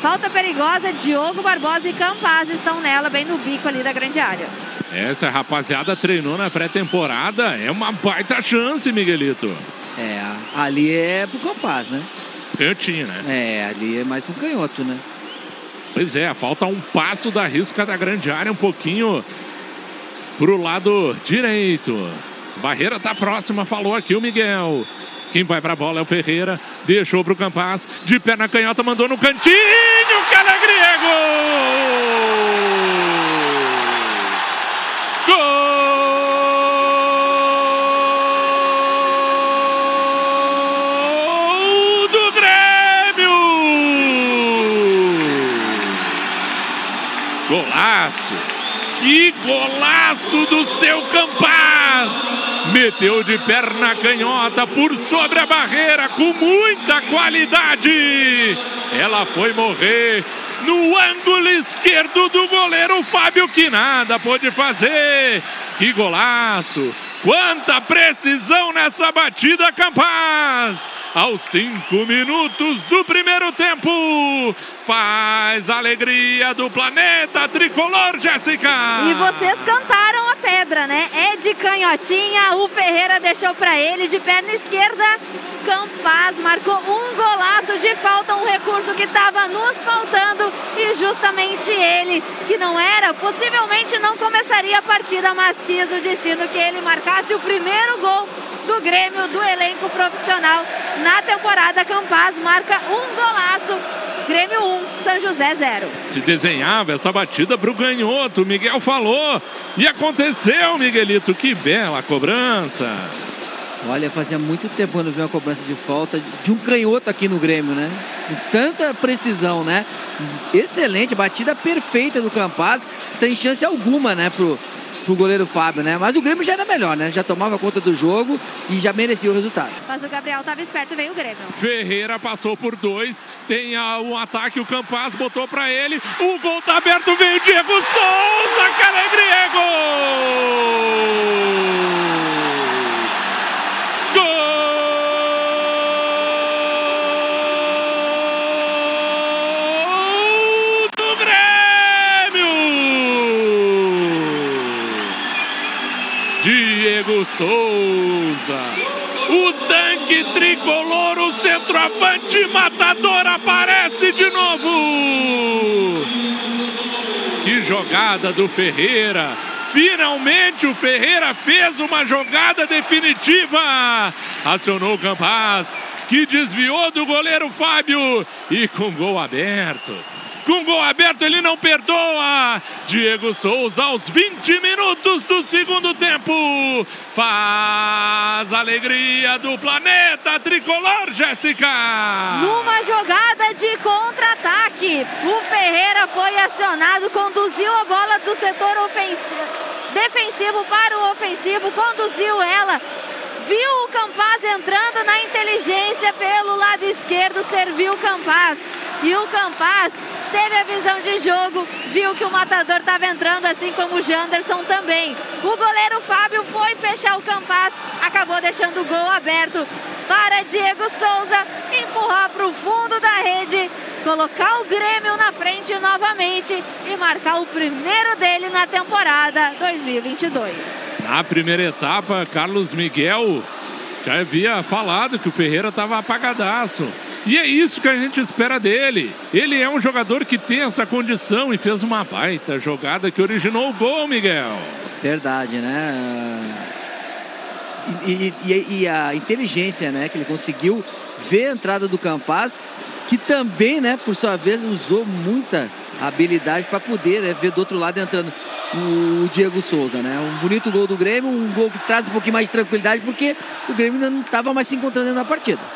Falta perigosa, Diogo Barbosa e Campaz estão nela, bem no bico ali da grande área. Essa rapaziada treinou na pré-temporada. É uma baita chance, Miguelito. É, ali é pro Campaz, né? Canhotinho, né? É, ali é mais pro canhoto, né? Pois é, falta um passo da risca da grande área, um pouquinho pro lado direito. Barreira tá próxima, falou aqui o Miguel. Quem vai pra bola é o Ferreira. Deixou pro Campaz. De perna canhota, mandou no cantinho. Que alegria! Gol! Gol do Grêmio! Golaço! Que golaço do seu Campaz! Meteu de perna canhota por sobre a barreira com muita qualidade. Ela foi morrer no ângulo esquerdo do goleiro Fábio que nada pôde fazer. Que golaço! Quanta precisão nessa batida, Campaz! Aos cinco minutos do primeiro tempo, faz alegria do planeta tricolor, Jéssica! E vocês cantaram pedra, né? É de canhotinha, o Ferreira deixou para ele de perna esquerda. Campaz marcou um golaço de falta, um recurso que estava nos faltando e justamente ele, que não era, possivelmente não começaria a partida, mas quis o destino que ele marcasse o primeiro gol do Grêmio, do elenco profissional na temporada. Campaz marca um golaço Grêmio 1, São José 0. Se desenhava essa batida para o ganhoto, o Miguel falou. E aconteceu, Miguelito, que bela cobrança. Olha, fazia muito tempo quando vi uma cobrança de falta de um canhoto aqui no Grêmio, né? Com tanta precisão, né? Excelente, batida perfeita do Campaz, sem chance alguma, né, pro, pro goleiro Fábio, né? Mas o Grêmio já era melhor, né? Já tomava conta do jogo e já merecia o resultado. Mas o Gabriel estava esperto e veio o Grêmio. Ferreira passou por dois, tem um ataque, o Campaz botou para ele, o gol tá aberto, veio Diego Souza, que alegria, gol! Souza. O tanque tricolor, o centroavante matador aparece de novo. Que jogada do Ferreira. Finalmente o Ferreira fez uma jogada definitiva. Acionou o Campaz, que desviou do goleiro Fábio e com gol aberto. Com gol aberto, ele não perdoa. Diego Souza, aos 20 minutos do segundo tempo, faz alegria do planeta tricolor, Jéssica. Numa jogada de contra-ataque, o Ferreira foi acionado, conduziu a bola do setor ofensivo, defensivo para o ofensivo, conduziu ela. Viu o Campaz entrando na inteligência pelo lado esquerdo, serviu o Campaz. E o Campaz teve a visão de jogo, viu que o matador estava entrando, assim como o Janderson também. O goleiro Fábio foi fechar o Campaz, acabou deixando o gol aberto para Diego Souza empurrar para o fundo da rede, colocar o Grêmio na frente novamente e marcar o primeiro dele na temporada 2022. Na primeira etapa, Carlos Miguel já havia falado que o Ferreira estava apagadaço. E é isso que a gente espera dele. Ele é um jogador que tem essa condição e fez uma baita jogada que originou o gol, Miguel. Verdade, né? E, e, e, a inteligência, né? Que ele conseguiu ver a entrada do Campaz, que também, né, por sua vez, usou muita habilidade para poder né, ver do outro lado entrando o Diego Souza, né? Um bonito gol do Grêmio, um gol que traz um pouquinho mais de tranquilidade, porque o Grêmio ainda não estava mais se encontrando na partida.